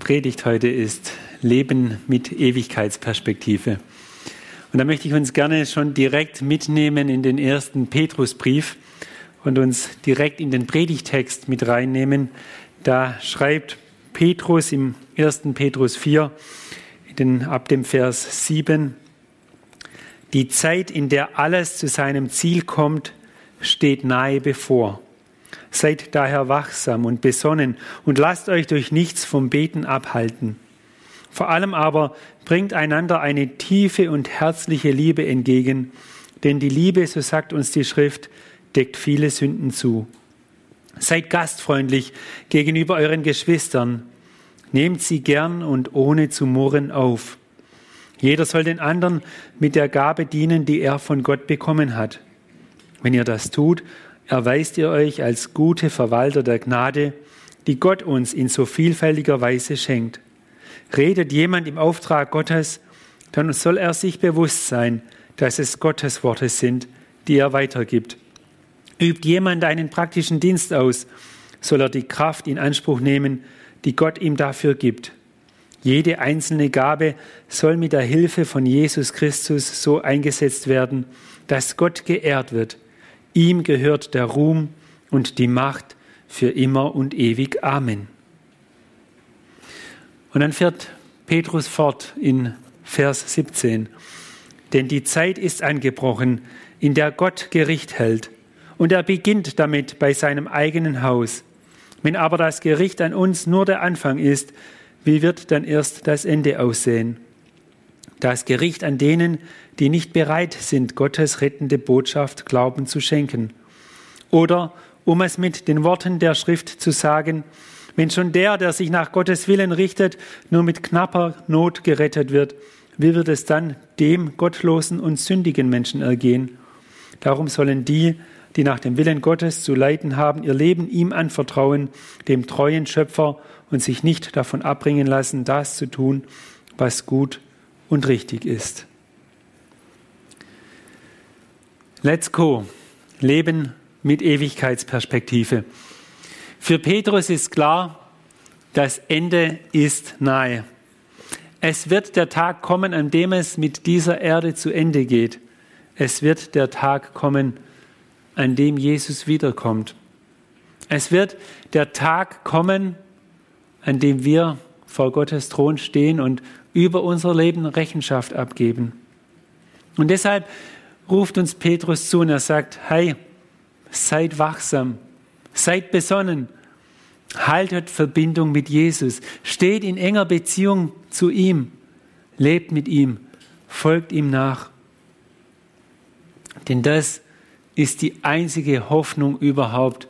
Predigt heute ist Leben mit Ewigkeitsperspektive. Und da möchte ich uns gerne schon direkt mitnehmen in den ersten Petrusbrief und uns direkt in den Predigtext mit reinnehmen. Da schreibt Petrus im 1. Petrus 4, den, ab dem Vers 7, die Zeit, in der alles zu seinem Ziel kommt, steht nahe bevor. Seid daher wachsam und besonnen und lasst euch durch nichts vom Beten abhalten. Vor allem aber bringt einander eine tiefe und herzliche Liebe entgegen, denn die Liebe, so sagt uns die Schrift, deckt viele Sünden zu. Seid gastfreundlich gegenüber euren Geschwistern, nehmt sie gern und ohne zu murren auf. Jeder soll den anderen mit der Gabe dienen, die er von Gott bekommen hat. Wenn ihr das tut, erweist ihr euch als gute Verwalter der Gnade, die Gott uns in so vielfältiger Weise schenkt. Redet jemand im Auftrag Gottes, dann soll er sich bewusst sein, dass es Gottes Worte sind, die er weitergibt. Übt jemand einen praktischen Dienst aus, soll er die Kraft in Anspruch nehmen, die Gott ihm dafür gibt. Jede einzelne Gabe soll mit der Hilfe von Jesus Christus so eingesetzt werden, dass Gott geehrt wird Ihm gehört der Ruhm und die Macht für immer und ewig. Amen. Und dann fährt Petrus fort in Vers 17. Denn die Zeit ist angebrochen, in der Gott Gericht hält. Und er beginnt damit bei seinem eigenen Haus. Wenn aber das Gericht an uns nur der Anfang ist, wie wird dann erst das Ende aussehen? Das Gericht an denen, die nicht bereit sind, Gottes rettende Botschaft Glauben zu schenken. Oder, um es mit den Worten der Schrift zu sagen, wenn schon der, der sich nach Gottes Willen richtet, nur mit knapper Not gerettet wird, wie wird es dann dem gottlosen und sündigen Menschen ergehen? Darum sollen die, die nach dem Willen Gottes zu leiden haben, ihr Leben ihm anvertrauen, dem treuen Schöpfer, und sich nicht davon abbringen lassen, das zu tun, was gut und richtig ist. Let's go. Leben mit Ewigkeitsperspektive. Für Petrus ist klar, das Ende ist nahe. Es wird der Tag kommen, an dem es mit dieser Erde zu Ende geht. Es wird der Tag kommen, an dem Jesus wiederkommt. Es wird der Tag kommen, an dem wir vor Gottes Thron stehen und über unser Leben Rechenschaft abgeben. Und deshalb ruft uns Petrus zu und er sagt, hey, seid wachsam, seid besonnen, haltet Verbindung mit Jesus, steht in enger Beziehung zu ihm, lebt mit ihm, folgt ihm nach. Denn das ist die einzige Hoffnung überhaupt,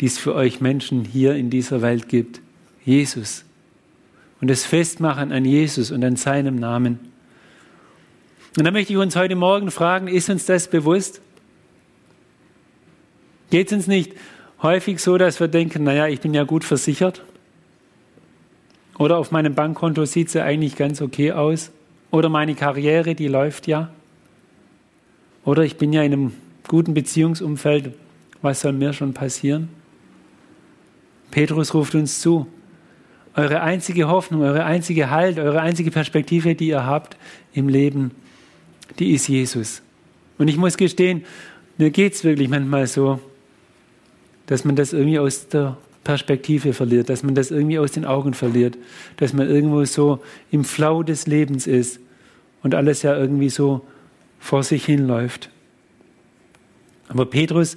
die es für euch Menschen hier in dieser Welt gibt. Jesus. Und das Festmachen an Jesus und an seinem Namen. Und da möchte ich uns heute Morgen fragen, ist uns das bewusst? Geht es uns nicht häufig so, dass wir denken, naja, ich bin ja gut versichert? Oder auf meinem Bankkonto sieht es ja eigentlich ganz okay aus? Oder meine Karriere, die läuft ja? Oder ich bin ja in einem guten Beziehungsumfeld, was soll mir schon passieren? Petrus ruft uns zu, eure einzige Hoffnung, eure einzige Halt, eure einzige Perspektive, die ihr habt im Leben, die ist Jesus. Und ich muss gestehen, mir geht es wirklich manchmal so, dass man das irgendwie aus der Perspektive verliert, dass man das irgendwie aus den Augen verliert, dass man irgendwo so im Flau des Lebens ist und alles ja irgendwie so vor sich hinläuft. Aber Petrus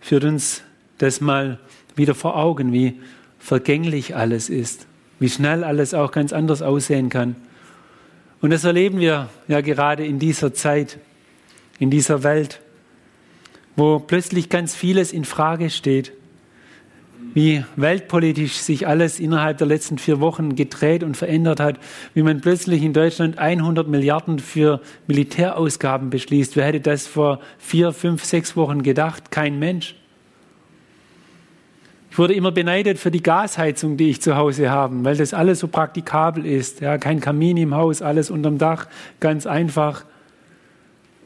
führt uns das mal wieder vor Augen, wie vergänglich alles ist, wie schnell alles auch ganz anders aussehen kann. Und das erleben wir ja gerade in dieser Zeit, in dieser Welt, wo plötzlich ganz vieles in Frage steht. wie weltpolitisch sich alles innerhalb der letzten vier Wochen gedreht und verändert hat, wie man plötzlich in Deutschland 100 Milliarden für Militärausgaben beschließt. Wer hätte das vor vier, fünf, sechs Wochen gedacht? Kein Mensch. Ich wurde immer beneidet für die Gasheizung, die ich zu Hause habe, weil das alles so praktikabel ist. Ja, kein Kamin im Haus, alles unterm Dach, ganz einfach.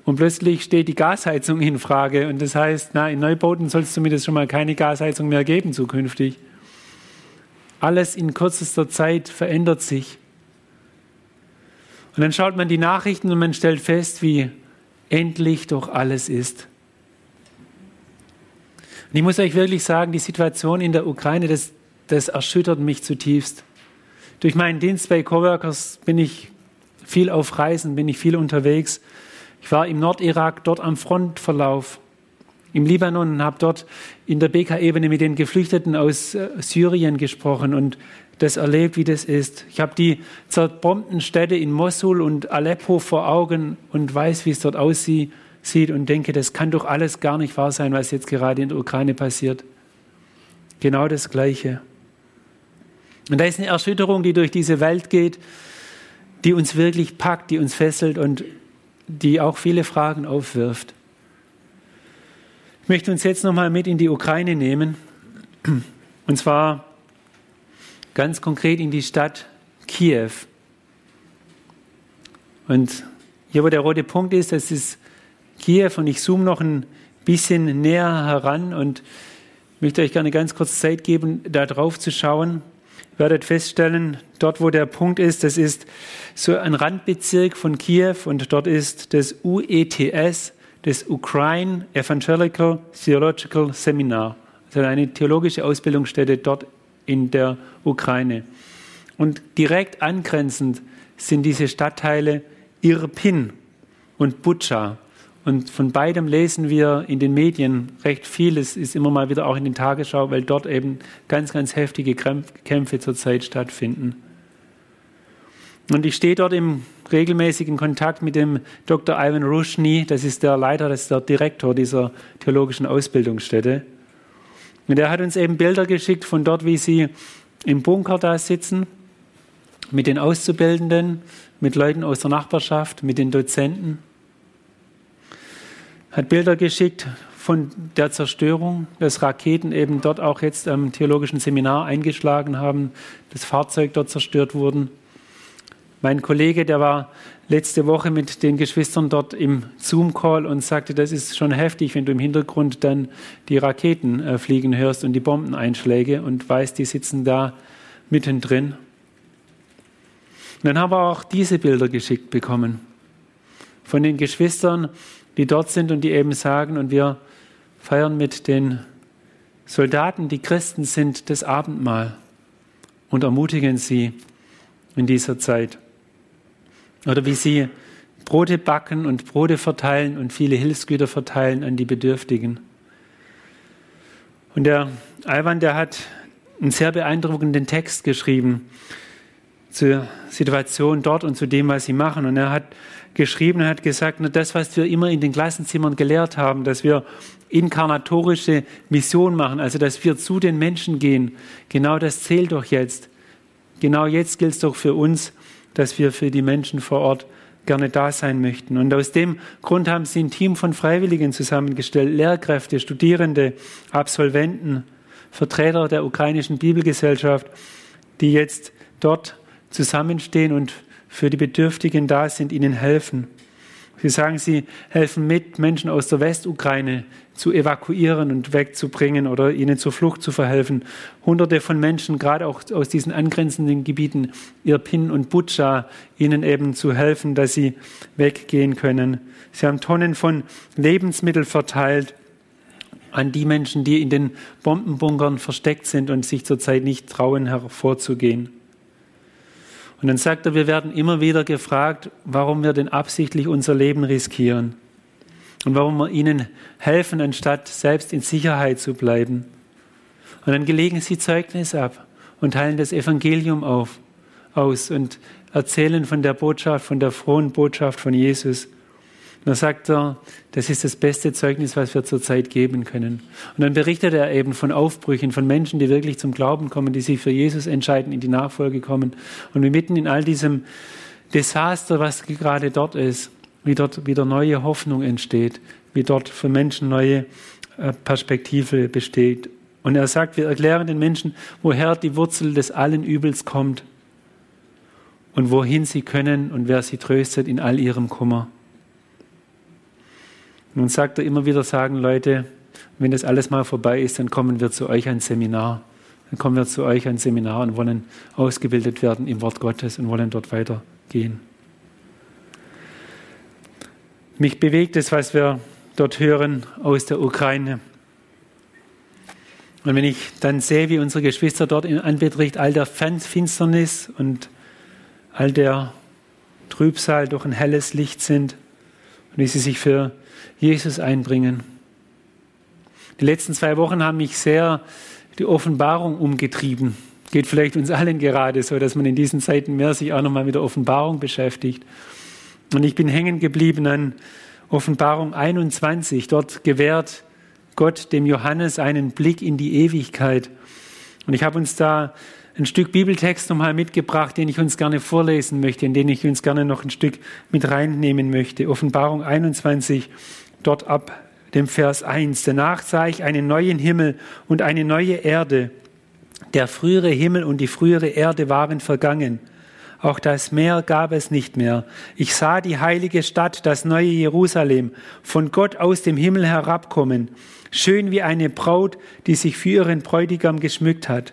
Und plötzlich steht die Gasheizung in Frage. Und das heißt, na, in Neubauten soll es zumindest schon mal keine Gasheizung mehr geben zukünftig. Alles in kürzester Zeit verändert sich. Und dann schaut man die Nachrichten und man stellt fest, wie endlich doch alles ist. Und ich muss euch wirklich sagen, die Situation in der Ukraine, das, das erschüttert mich zutiefst. Durch meinen Dienst bei Coworkers bin ich viel auf Reisen, bin ich viel unterwegs. Ich war im Nordirak, dort am Frontverlauf, im Libanon und habe dort in der BK-Ebene mit den Geflüchteten aus äh, Syrien gesprochen und das erlebt, wie das ist. Ich habe die zerbombten Städte in Mosul und Aleppo vor Augen und weiß, wie es dort aussieht und denke, das kann doch alles gar nicht wahr sein, was jetzt gerade in der Ukraine passiert. Genau das Gleiche. Und da ist eine Erschütterung, die durch diese Welt geht, die uns wirklich packt, die uns fesselt und die auch viele Fragen aufwirft. Ich möchte uns jetzt nochmal mit in die Ukraine nehmen. Und zwar ganz konkret in die Stadt Kiew. Und hier, wo der rote Punkt ist, das ist Kiew. Und ich zoome noch ein bisschen näher heran und möchte euch gerne ganz kurz Zeit geben, da drauf zu schauen werdet feststellen, dort wo der Punkt ist, das ist so ein Randbezirk von Kiew und dort ist das UETS, das Ukraine Evangelical Theological Seminar, also eine theologische Ausbildungsstätte dort in der Ukraine. Und direkt angrenzend sind diese Stadtteile Irpin und Butscha. Und von beidem lesen wir in den Medien recht viel. Es ist immer mal wieder auch in den Tagesschau, weil dort eben ganz, ganz heftige Kämpfe zurzeit stattfinden. Und ich stehe dort im regelmäßigen Kontakt mit dem Dr. Ivan Rushny, das ist der Leiter, das ist der Direktor dieser theologischen Ausbildungsstätte. Und er hat uns eben Bilder geschickt von dort, wie sie im Bunker da sitzen, mit den Auszubildenden, mit Leuten aus der Nachbarschaft, mit den Dozenten hat Bilder geschickt von der Zerstörung, dass Raketen eben dort auch jetzt am theologischen Seminar eingeschlagen haben, das Fahrzeug dort zerstört wurden. Mein Kollege, der war letzte Woche mit den Geschwistern dort im Zoom-Call und sagte, das ist schon heftig, wenn du im Hintergrund dann die Raketen äh, fliegen hörst und die Bombeneinschläge und weißt, die sitzen da mittendrin. Und dann haben wir auch diese Bilder geschickt bekommen von den Geschwistern, die dort sind und die eben sagen, und wir feiern mit den Soldaten, die Christen sind, das Abendmahl und ermutigen sie in dieser Zeit. Oder wie sie Brote backen und Brote verteilen und viele Hilfsgüter verteilen an die Bedürftigen. Und der Alban, der hat einen sehr beeindruckenden Text geschrieben zur Situation dort und zu dem, was sie machen. Und er hat geschrieben und hat gesagt, na, das, was wir immer in den Klassenzimmern gelehrt haben, dass wir inkarnatorische Mission machen, also dass wir zu den Menschen gehen, genau das zählt doch jetzt. Genau jetzt gilt es doch für uns, dass wir für die Menschen vor Ort gerne da sein möchten. Und aus dem Grund haben sie ein Team von Freiwilligen zusammengestellt, Lehrkräfte, Studierende, Absolventen, Vertreter der ukrainischen Bibelgesellschaft, die jetzt dort zusammenstehen und für die Bedürftigen da sind, ihnen helfen. Sie sagen, sie helfen mit, Menschen aus der Westukraine zu evakuieren und wegzubringen oder ihnen zur Flucht zu verhelfen. Hunderte von Menschen, gerade auch aus diesen angrenzenden Gebieten, Irpin und Butscha, ihnen eben zu helfen, dass sie weggehen können. Sie haben Tonnen von Lebensmitteln verteilt an die Menschen, die in den Bombenbunkern versteckt sind und sich zurzeit nicht trauen, hervorzugehen. Und dann sagt er, wir werden immer wieder gefragt, warum wir denn absichtlich unser Leben riskieren und warum wir ihnen helfen, anstatt selbst in Sicherheit zu bleiben. Und dann gelegen sie Zeugnis ab und teilen das Evangelium auf, aus und erzählen von der Botschaft, von der frohen Botschaft von Jesus. Und da sagt er, das ist das beste Zeugnis, was wir zurzeit geben können. Und dann berichtet er eben von Aufbrüchen, von Menschen, die wirklich zum Glauben kommen, die sich für Jesus entscheiden, in die Nachfolge kommen. Und wir mitten in all diesem Desaster, was gerade dort ist, wie dort wieder neue Hoffnung entsteht, wie dort für Menschen neue äh, Perspektive besteht. Und er sagt, wir erklären den Menschen, woher die Wurzel des allen Übels kommt und wohin sie können und wer sie tröstet in all ihrem Kummer. Nun sagt er immer wieder, sagen Leute, wenn das alles mal vorbei ist, dann kommen wir zu euch ein Seminar. Dann kommen wir zu euch ein Seminar und wollen ausgebildet werden im Wort Gottes und wollen dort weitergehen. Mich bewegt es, was wir dort hören aus der Ukraine. Und wenn ich dann sehe, wie unsere Geschwister dort in Anbetracht all der Finsternis und all der Trübsal durch ein helles Licht sind und wie sie sich für Jesus einbringen. Die letzten zwei Wochen haben mich sehr die Offenbarung umgetrieben. Geht vielleicht uns allen gerade so, dass man in diesen Zeiten mehr sich auch nochmal mit der Offenbarung beschäftigt. Und ich bin hängen geblieben an Offenbarung 21. Dort gewährt Gott dem Johannes einen Blick in die Ewigkeit. Und ich habe uns da ein Stück Bibeltext nochmal mitgebracht, den ich uns gerne vorlesen möchte, in den ich uns gerne noch ein Stück mit reinnehmen möchte. Offenbarung 21, dort ab dem Vers 1. Danach sah ich einen neuen Himmel und eine neue Erde. Der frühere Himmel und die frühere Erde waren vergangen. Auch das Meer gab es nicht mehr. Ich sah die heilige Stadt, das neue Jerusalem, von Gott aus dem Himmel herabkommen, schön wie eine Braut, die sich für ihren Bräutigam geschmückt hat.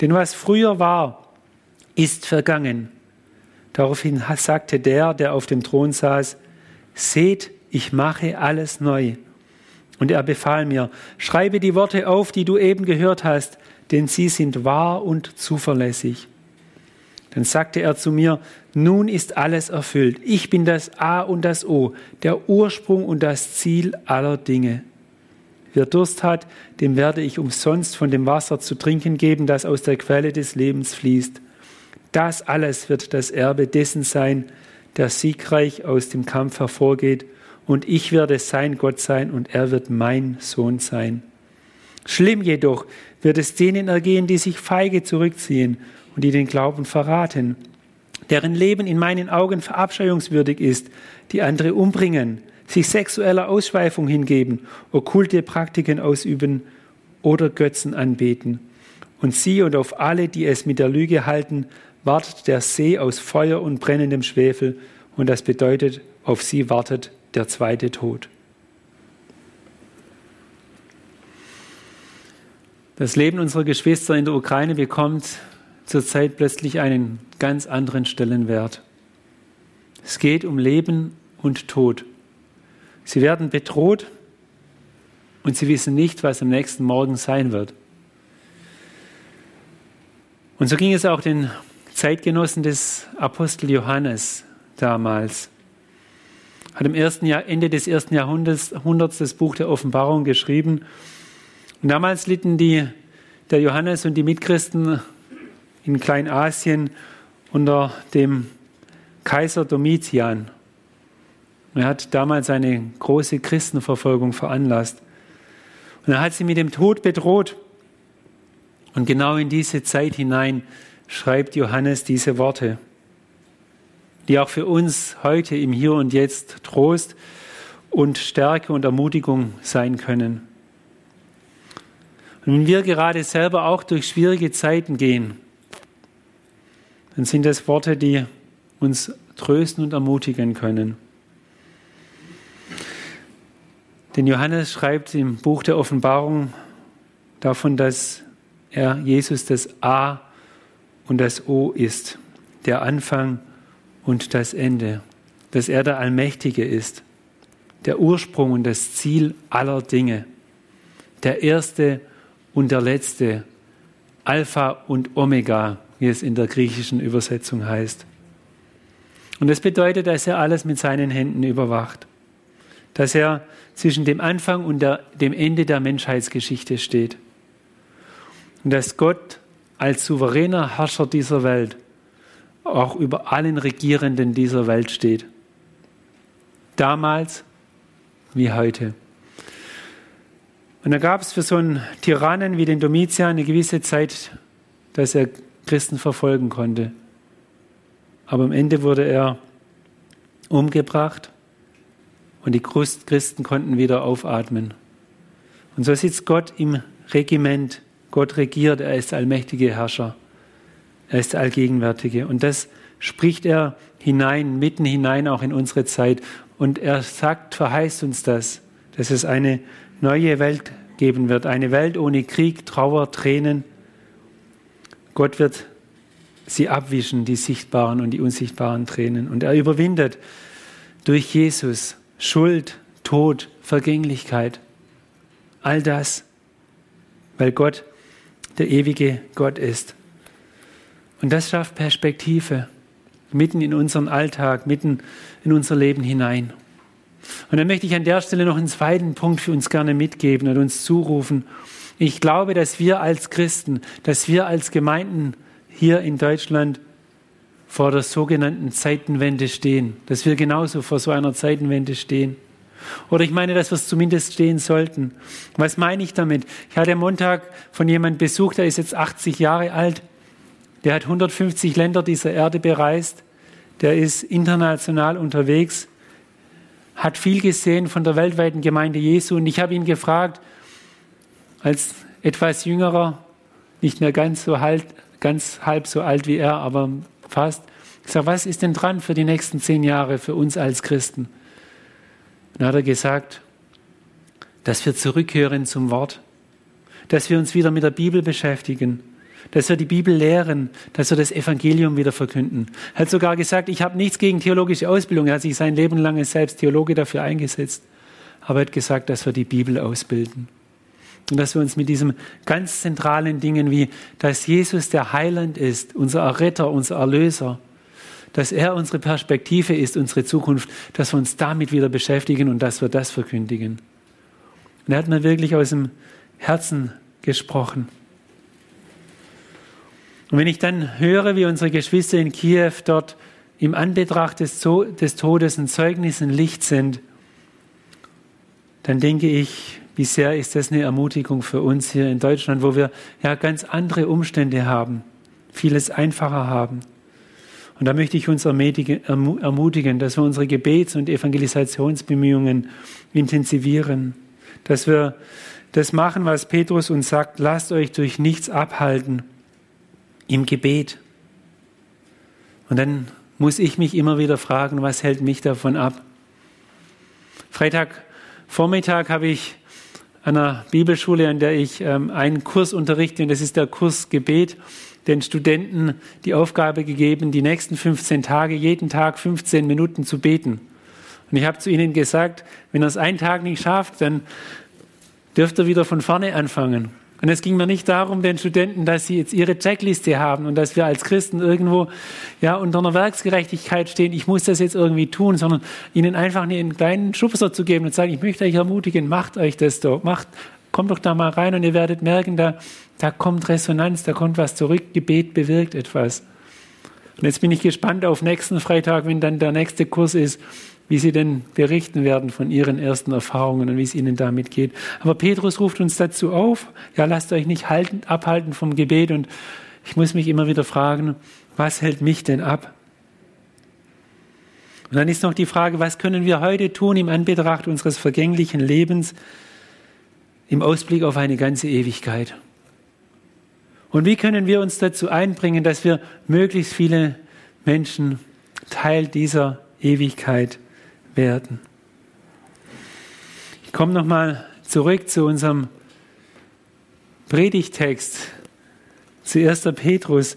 Denn was früher war, ist vergangen. Daraufhin sagte der, der auf dem Thron saß, seht, ich mache alles neu. Und er befahl mir, schreibe die Worte auf, die du eben gehört hast, denn sie sind wahr und zuverlässig. Dann sagte er zu mir, nun ist alles erfüllt. Ich bin das A und das O, der Ursprung und das Ziel aller Dinge. Wer Durst hat, dem werde ich umsonst von dem Wasser zu trinken geben, das aus der Quelle des Lebens fließt. Das alles wird das Erbe dessen sein, der siegreich aus dem Kampf hervorgeht und ich werde sein Gott sein und er wird mein Sohn sein. Schlimm jedoch wird es denen ergehen, die sich feige zurückziehen und die den Glauben verraten, deren Leben in meinen Augen verabscheuungswürdig ist, die andere umbringen, sich sexueller Ausschweifung hingeben, okkulte Praktiken ausüben oder Götzen anbeten. Und sie und auf alle, die es mit der Lüge halten, wartet der See aus Feuer und brennendem Schwefel, und das bedeutet, auf sie wartet der zweite Tod. Das Leben unserer Geschwister in der Ukraine bekommt zurzeit plötzlich einen ganz anderen Stellenwert. Es geht um Leben und Tod. Sie werden bedroht und sie wissen nicht, was am nächsten Morgen sein wird. Und so ging es auch den Zeitgenossen des Apostel Johannes damals hat im ersten Jahr, Ende des ersten Jahrhunderts, das Buch der Offenbarung geschrieben. Und damals litten die, der Johannes und die Mitchristen in Kleinasien unter dem Kaiser Domitian. Er hat damals eine große Christenverfolgung veranlasst. Und er hat sie mit dem Tod bedroht. Und genau in diese Zeit hinein schreibt Johannes diese Worte die auch für uns heute im Hier und Jetzt Trost und Stärke und Ermutigung sein können. Und wenn wir gerade selber auch durch schwierige Zeiten gehen, dann sind das Worte, die uns trösten und ermutigen können. Denn Johannes schreibt im Buch der Offenbarung davon, dass er Jesus das A und das O ist, der Anfang und das Ende, dass er der Allmächtige ist, der Ursprung und das Ziel aller Dinge. Der Erste und der Letzte. Alpha und Omega, wie es in der griechischen Übersetzung heißt. Und das bedeutet, dass er alles mit seinen Händen überwacht. Dass er zwischen dem Anfang und der, dem Ende der Menschheitsgeschichte steht. Und dass Gott als souveräner Herrscher dieser Welt auch über allen Regierenden dieser Welt steht. Damals wie heute. Und da gab es für so einen Tyrannen wie den Domitian eine gewisse Zeit, dass er Christen verfolgen konnte. Aber am Ende wurde er umgebracht und die Christen konnten wieder aufatmen. Und so sitzt Gott im Regiment. Gott regiert, er ist allmächtige Herrscher. Er ist allgegenwärtige. Und das spricht er hinein, mitten hinein auch in unsere Zeit. Und er sagt, verheißt uns das, dass es eine neue Welt geben wird. Eine Welt ohne Krieg, Trauer, Tränen. Gott wird sie abwischen, die sichtbaren und die unsichtbaren Tränen. Und er überwindet durch Jesus Schuld, Tod, Vergänglichkeit. All das, weil Gott der ewige Gott ist. Und das schafft Perspektive mitten in unseren Alltag, mitten in unser Leben hinein. Und dann möchte ich an der Stelle noch einen zweiten Punkt für uns gerne mitgeben und uns zurufen. Ich glaube, dass wir als Christen, dass wir als Gemeinden hier in Deutschland vor der sogenannten Zeitenwende stehen, dass wir genauso vor so einer Zeitenwende stehen. Oder ich meine, dass wir es zumindest stehen sollten. Was meine ich damit? Ich hatte am Montag von jemandem Besuch, der ist jetzt 80 Jahre alt. Der hat 150 Länder dieser Erde bereist. Der ist international unterwegs, hat viel gesehen von der weltweiten Gemeinde Jesu. Und ich habe ihn gefragt, als etwas jüngerer, nicht mehr ganz so halt, ganz halb so alt wie er, aber fast. Ich sage, was ist denn dran für die nächsten zehn Jahre für uns als Christen? Dann hat er gesagt, dass wir zurückhören zum Wort, dass wir uns wieder mit der Bibel beschäftigen, dass wir die Bibel lehren, dass wir das Evangelium wieder verkünden. Er hat sogar gesagt, ich habe nichts gegen theologische Ausbildung. Er hat sich sein Leben lang als selbst Theologe dafür eingesetzt. Aber er hat gesagt, dass wir die Bibel ausbilden. Und dass wir uns mit diesen ganz zentralen Dingen wie, dass Jesus der Heiland ist, unser Erretter, unser Erlöser, dass er unsere Perspektive ist, unsere Zukunft, dass wir uns damit wieder beschäftigen und dass wir das verkündigen. Und er hat mir wirklich aus dem Herzen gesprochen. Und wenn ich dann höre, wie unsere Geschwister in Kiew dort im Anbetracht des, Todes ein Zeugnis, ein Licht sind, dann denke ich, wie sehr ist das eine Ermutigung für uns hier in Deutschland, wo wir ja ganz andere Umstände haben, vieles einfacher haben. Und da möchte ich uns ermutigen, dass wir unsere Gebets- und Evangelisationsbemühungen intensivieren, dass wir das machen, was Petrus uns sagt, lasst euch durch nichts abhalten im Gebet. Und dann muss ich mich immer wieder fragen, was hält mich davon ab? Freitagvormittag habe ich einer Bibelschule, an der ich ähm, einen Kurs unterrichte, und das ist der Kurs Gebet, den Studenten die Aufgabe gegeben, die nächsten 15 Tage, jeden Tag 15 Minuten zu beten. Und ich habe zu ihnen gesagt, wenn er es einen Tag nicht schafft, dann dürft ihr wieder von vorne anfangen. Und es ging mir nicht darum, den Studenten, dass sie jetzt ihre Checkliste haben und dass wir als Christen irgendwo ja unter einer Werksgerechtigkeit stehen. Ich muss das jetzt irgendwie tun, sondern ihnen einfach einen kleinen Schubser zu geben und sagen, ich möchte euch ermutigen, macht euch das doch, macht, kommt doch da mal rein und ihr werdet merken, da, da kommt Resonanz, da kommt was zurück, Gebet bewirkt etwas. Und jetzt bin ich gespannt auf nächsten Freitag, wenn dann der nächste Kurs ist, wie sie denn berichten werden von ihren ersten Erfahrungen und wie es ihnen damit geht. Aber Petrus ruft uns dazu auf, ja, lasst euch nicht halten, abhalten vom Gebet und ich muss mich immer wieder fragen, was hält mich denn ab? Und dann ist noch die Frage, was können wir heute tun im Anbetracht unseres vergänglichen Lebens im Ausblick auf eine ganze Ewigkeit? Und wie können wir uns dazu einbringen, dass wir möglichst viele Menschen Teil dieser Ewigkeit werden. Ich komme nochmal zurück zu unserem Predigtext, zu 1. Petrus,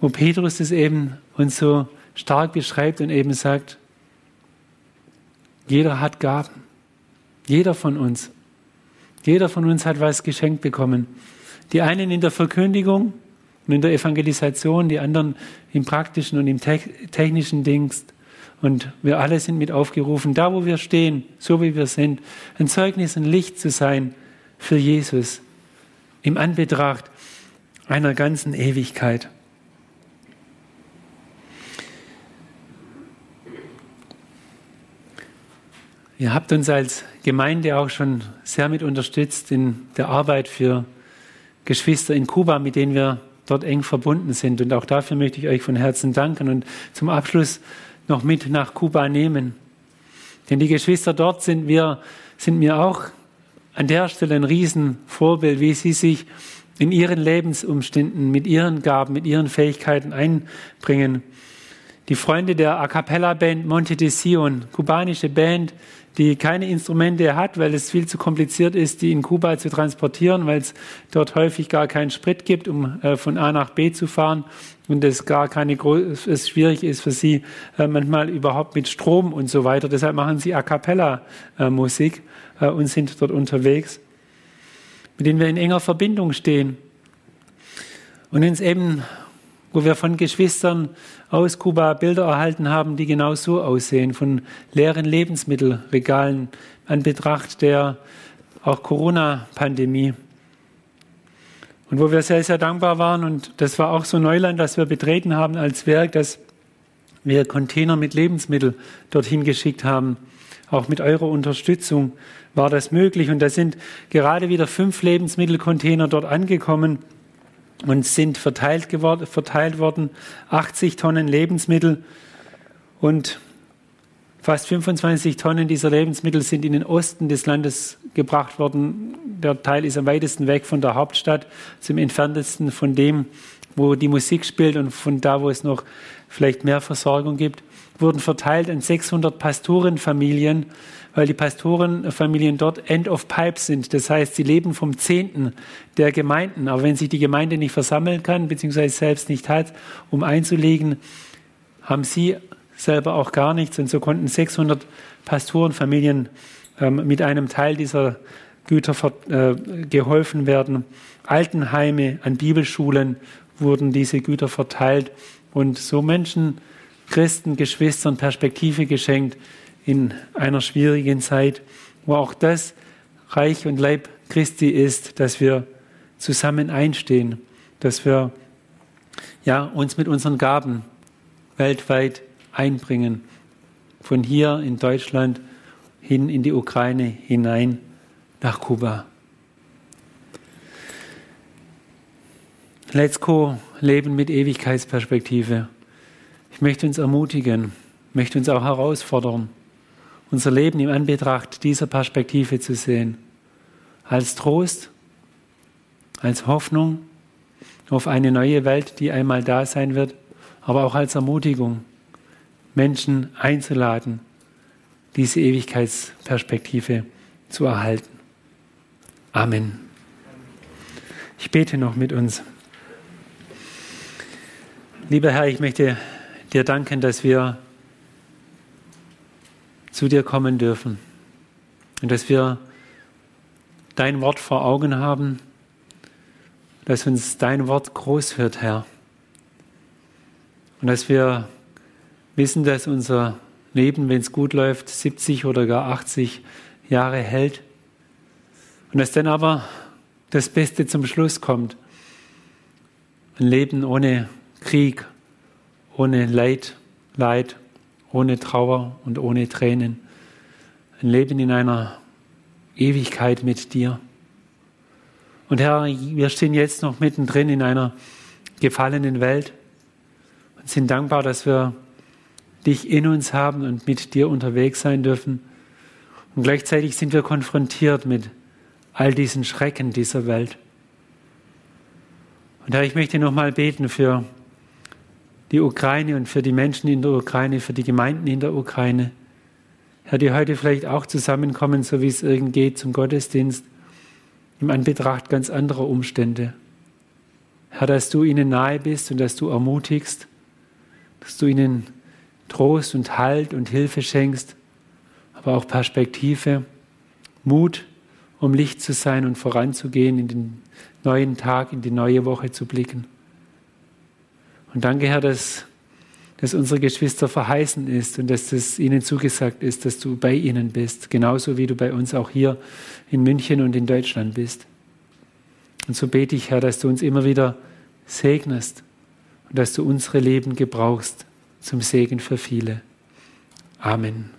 wo Petrus das eben uns so stark beschreibt und eben sagt, jeder hat Gaben. Jeder von uns. Jeder von uns hat was geschenkt bekommen. Die einen in der Verkündigung und in der Evangelisation, die anderen im praktischen und im technischen Dienst. Und wir alle sind mit aufgerufen, da wo wir stehen, so wie wir sind, ein Zeugnis, ein Licht zu sein für Jesus im Anbetracht einer ganzen Ewigkeit. Ihr habt uns als Gemeinde auch schon sehr mit unterstützt in der Arbeit für Geschwister in Kuba, mit denen wir dort eng verbunden sind. Und auch dafür möchte ich euch von Herzen danken und zum Abschluss noch mit nach Kuba nehmen. Denn die Geschwister dort sind, wir, sind mir auch an der Stelle ein Riesenvorbild, wie sie sich in ihren Lebensumständen mit ihren Gaben, mit ihren Fähigkeiten einbringen. Die Freunde der A Cappella Band Monte de Sion, kubanische Band, die keine Instrumente hat, weil es viel zu kompliziert ist, die in Kuba zu transportieren, weil es dort häufig gar keinen Sprit gibt, um äh, von A nach B zu fahren und es gar keine es schwierig ist für sie äh, manchmal überhaupt mit Strom und so weiter. Deshalb machen sie A cappella äh, Musik und sind dort unterwegs, mit denen wir in enger Verbindung stehen und uns eben wo wir von Geschwistern aus Kuba Bilder erhalten haben, die genau so aussehen, von leeren Lebensmittelregalen an Betracht der auch Corona-Pandemie. Und wo wir sehr, sehr dankbar waren, und das war auch so Neuland, das wir betreten haben als Werk, dass wir Container mit Lebensmitteln dorthin geschickt haben. Auch mit eurer Unterstützung war das möglich. Und da sind gerade wieder fünf Lebensmittelcontainer dort angekommen und sind verteilt, geworden, verteilt worden. 80 Tonnen Lebensmittel und fast 25 Tonnen dieser Lebensmittel sind in den Osten des Landes gebracht worden. Der Teil ist am weitesten weg von der Hauptstadt, zum entferntesten von dem, wo die Musik spielt und von da, wo es noch vielleicht mehr Versorgung gibt, wurden verteilt an 600 Pastorenfamilien weil die Pastorenfamilien dort End of Pipe sind. Das heißt, sie leben vom Zehnten der Gemeinden. Aber wenn sich die Gemeinde nicht versammeln kann, beziehungsweise selbst nicht hat, um einzulegen, haben sie selber auch gar nichts. Und so konnten 600 Pastorenfamilien ähm, mit einem Teil dieser Güter äh, geholfen werden. Altenheime, an Bibelschulen wurden diese Güter verteilt und so Menschen, Christen, Geschwistern Perspektive geschenkt, in einer schwierigen Zeit, wo auch das Reich und Leib Christi ist, dass wir zusammen einstehen, dass wir ja, uns mit unseren Gaben weltweit einbringen, von hier in Deutschland hin in die Ukraine hinein nach Kuba. Let's go, Leben mit Ewigkeitsperspektive. Ich möchte uns ermutigen, möchte uns auch herausfordern unser Leben im Anbetracht dieser Perspektive zu sehen. Als Trost, als Hoffnung auf eine neue Welt, die einmal da sein wird, aber auch als Ermutigung, Menschen einzuladen, diese Ewigkeitsperspektive zu erhalten. Amen. Ich bete noch mit uns. Lieber Herr, ich möchte dir danken, dass wir zu dir kommen dürfen. Und dass wir dein Wort vor Augen haben, dass uns dein Wort groß wird, Herr. Und dass wir wissen, dass unser Leben, wenn es gut läuft, 70 oder gar 80 Jahre hält. Und dass dann aber das Beste zum Schluss kommt. Ein Leben ohne Krieg, ohne Leid, Leid ohne Trauer und ohne Tränen. Ein Leben in einer Ewigkeit mit dir. Und Herr, wir stehen jetzt noch mittendrin in einer gefallenen Welt und sind dankbar, dass wir dich in uns haben und mit dir unterwegs sein dürfen. Und gleichzeitig sind wir konfrontiert mit all diesen Schrecken dieser Welt. Und Herr, ich möchte nochmal beten für die Ukraine und für die Menschen in der Ukraine, für die Gemeinden in der Ukraine. Herr, die heute vielleicht auch zusammenkommen, so wie es irgend geht, zum Gottesdienst, im Anbetracht ganz anderer Umstände. Herr, dass du ihnen nahe bist und dass du ermutigst, dass du ihnen Trost und Halt und Hilfe schenkst, aber auch Perspektive, Mut, um Licht zu sein und voranzugehen, in den neuen Tag, in die neue Woche zu blicken. Und danke, Herr, dass, dass unsere Geschwister verheißen ist und dass es ihnen zugesagt ist, dass du bei ihnen bist, genauso wie du bei uns auch hier in München und in Deutschland bist. Und so bete ich, Herr, dass du uns immer wieder segnest und dass du unsere Leben gebrauchst zum Segen für viele. Amen.